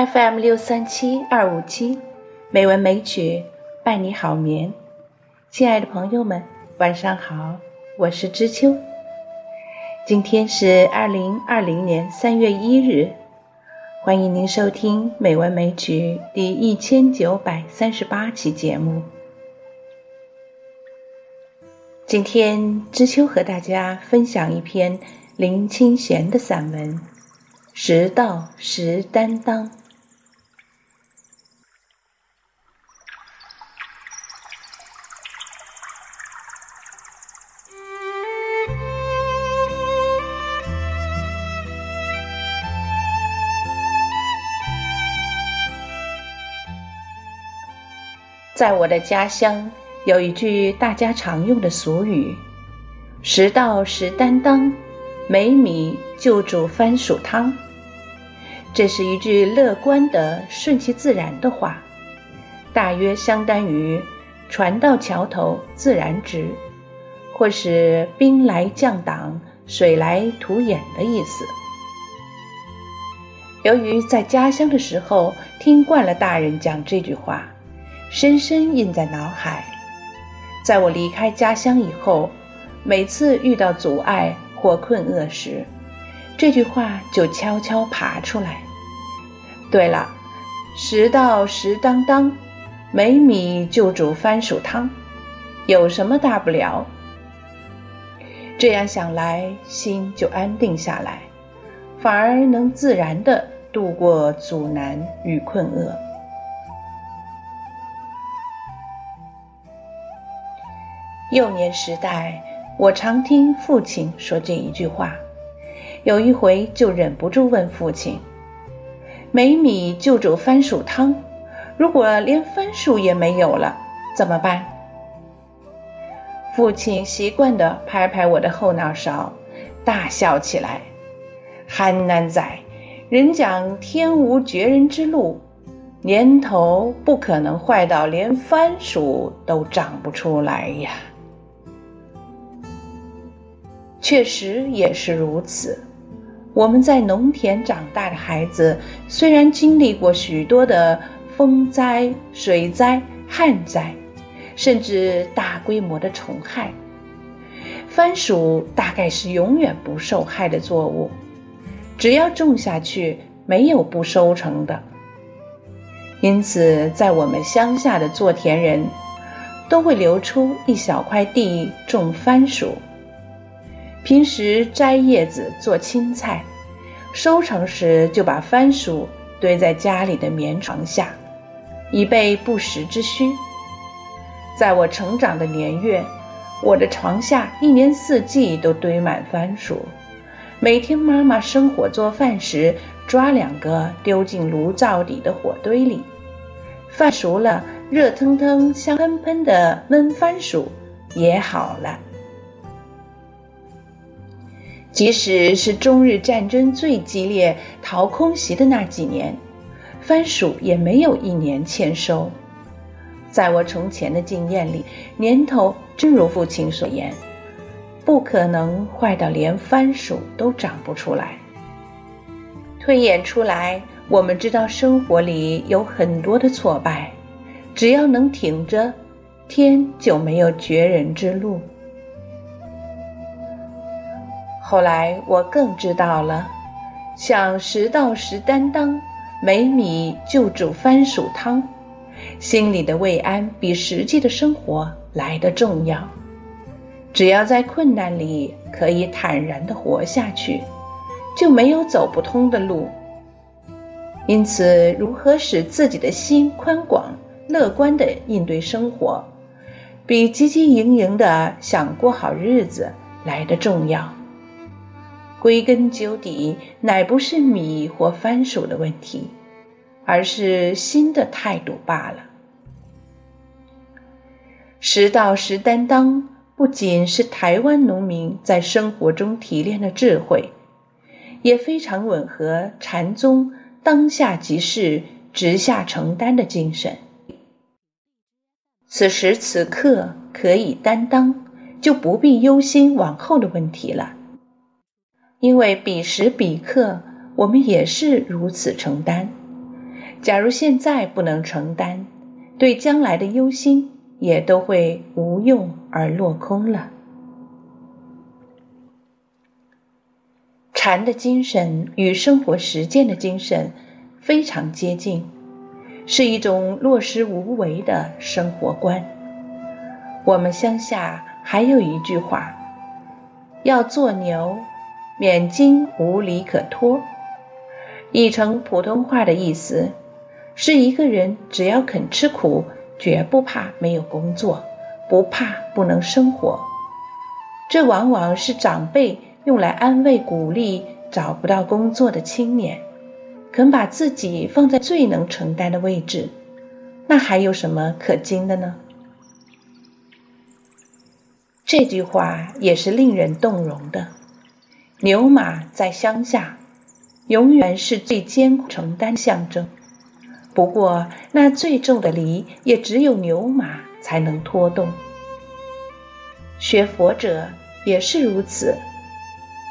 FM 六三七二五七，美文美曲伴你好眠。亲爱的朋友们，晚上好，我是知秋。今天是二零二零年三月一日，欢迎您收听《美文美曲》第一千九百三十八期节目。今天知秋和大家分享一篇林清玄的散文《识道识担当》。在我的家乡，有一句大家常用的俗语：“食道识担当，没米就煮番薯汤。”这是一句乐观的、顺其自然的话，大约相当于“船到桥头自然直”或是“兵来将挡，水来土掩”的意思。由于在家乡的时候听惯了大人讲这句话。深深印在脑海。在我离开家乡以后，每次遇到阻碍或困厄时，这句话就悄悄爬出来。对了，时到时当当，没米就煮番薯汤，有什么大不了？这样想来，心就安定下来，反而能自然地度过阻难与困厄。幼年时代，我常听父亲说这一句话。有一回就忍不住问父亲：“没米就煮番薯汤，如果连番薯也没有了，怎么办？”父亲习惯地拍拍我的后脑勺，大笑起来：“憨男仔，人讲天无绝人之路，年头不可能坏到连番薯都长不出来呀。”确实也是如此。我们在农田长大的孩子，虽然经历过许多的风灾、水灾、旱灾，甚至大规模的虫害，番薯大概是永远不受害的作物。只要种下去，没有不收成的。因此，在我们乡下的做田人，都会留出一小块地种番薯。平时摘叶子做青菜，收成时就把番薯堆在家里的棉床下，以备不时之需。在我成长的年月，我的床下一年四季都堆满番薯。每天妈妈生火做饭时，抓两个丢进炉灶底的火堆里，饭熟了，热腾腾、香喷喷的焖番薯也好了。即使是中日战争最激烈、逃空袭的那几年，番薯也没有一年欠收。在我从前的经验里，年头真如父亲所言，不可能坏到连番薯都长不出来。推演出来，我们知道生活里有很多的挫败，只要能挺着，天就没有绝人之路。后来我更知道了，想食到食担当，没米就煮番薯汤，心里的慰安比实际的生活来得重要。只要在困难里可以坦然地活下去，就没有走不通的路。因此，如何使自己的心宽广、乐观地应对生活，比汲汲营营地想过好日子来得重要。归根究底，乃不是米或番薯的问题，而是心的态度罢了。实道实担当，不仅是台湾农民在生活中提炼的智慧，也非常吻合禅宗当下即是、直下承担的精神。此时此刻可以担当，就不必忧心往后的问题了。因为彼时彼刻，我们也是如此承担，假如现在不能承担，对将来的忧心也都会无用而落空了。禅的精神与生活实践的精神非常接近，是一种落实无为的生活观。我们乡下还有一句话：“要做牛，免惊无理可拖。”译成普通话的意思。是一个人只要肯吃苦，绝不怕没有工作，不怕不能生活。这往往是长辈用来安慰鼓励找不到工作的青年，肯把自己放在最能承担的位置，那还有什么可惊的呢？这句话也是令人动容的。牛马在乡下，永远是最艰苦承担象征。不过，那最重的犁也只有牛马才能拖动。学佛者也是如此，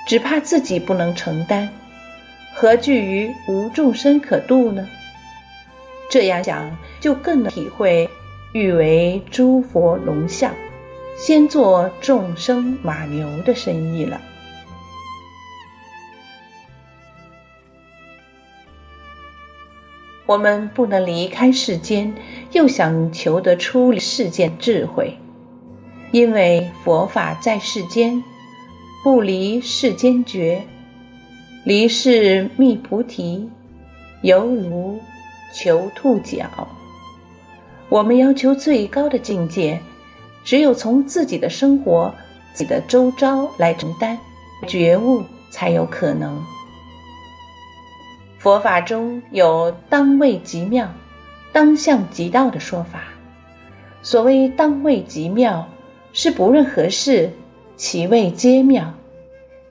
只怕自己不能承担，何惧于无众生可度呢？这样想，就更能体会“欲为诸佛龙象，先做众生马牛”的深意了。我们不能离开世间，又想求得出世间智慧，因为佛法在世间，不离世间觉，离世觅菩提，犹如求兔角。我们要求最高的境界，只有从自己的生活、自己的周遭来承担觉悟，才有可能。佛法中有“当位极妙，当相极道”的说法。所谓“当位极妙”，是不论何事，其位皆妙。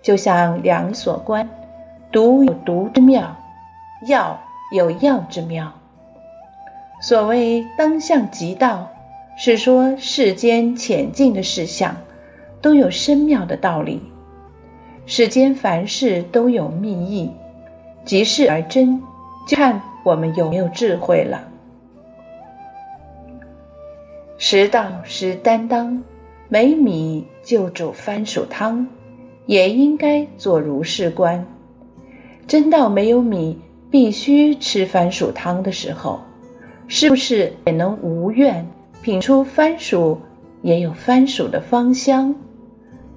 就像两所观，独有独之妙，药有药之妙。所谓“当相极道”，是说世间浅近的事项，都有深妙的道理；世间凡事都有密意。即事而真，就看我们有没有智慧了。食道是担当，没米就煮番薯汤，也应该做如是观。真到没有米，必须吃番薯汤的时候，是不是也能无怨品出番薯也有番薯的芳香？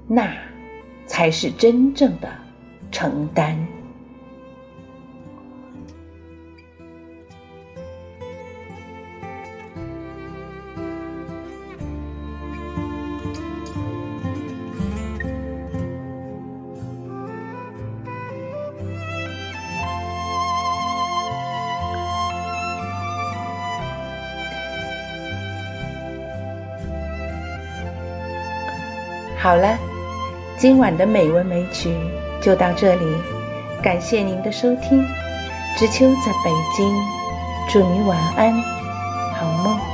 那才是真正的承担。好了，今晚的美文美曲就到这里，感谢您的收听。知秋在北京，祝你晚安，好梦。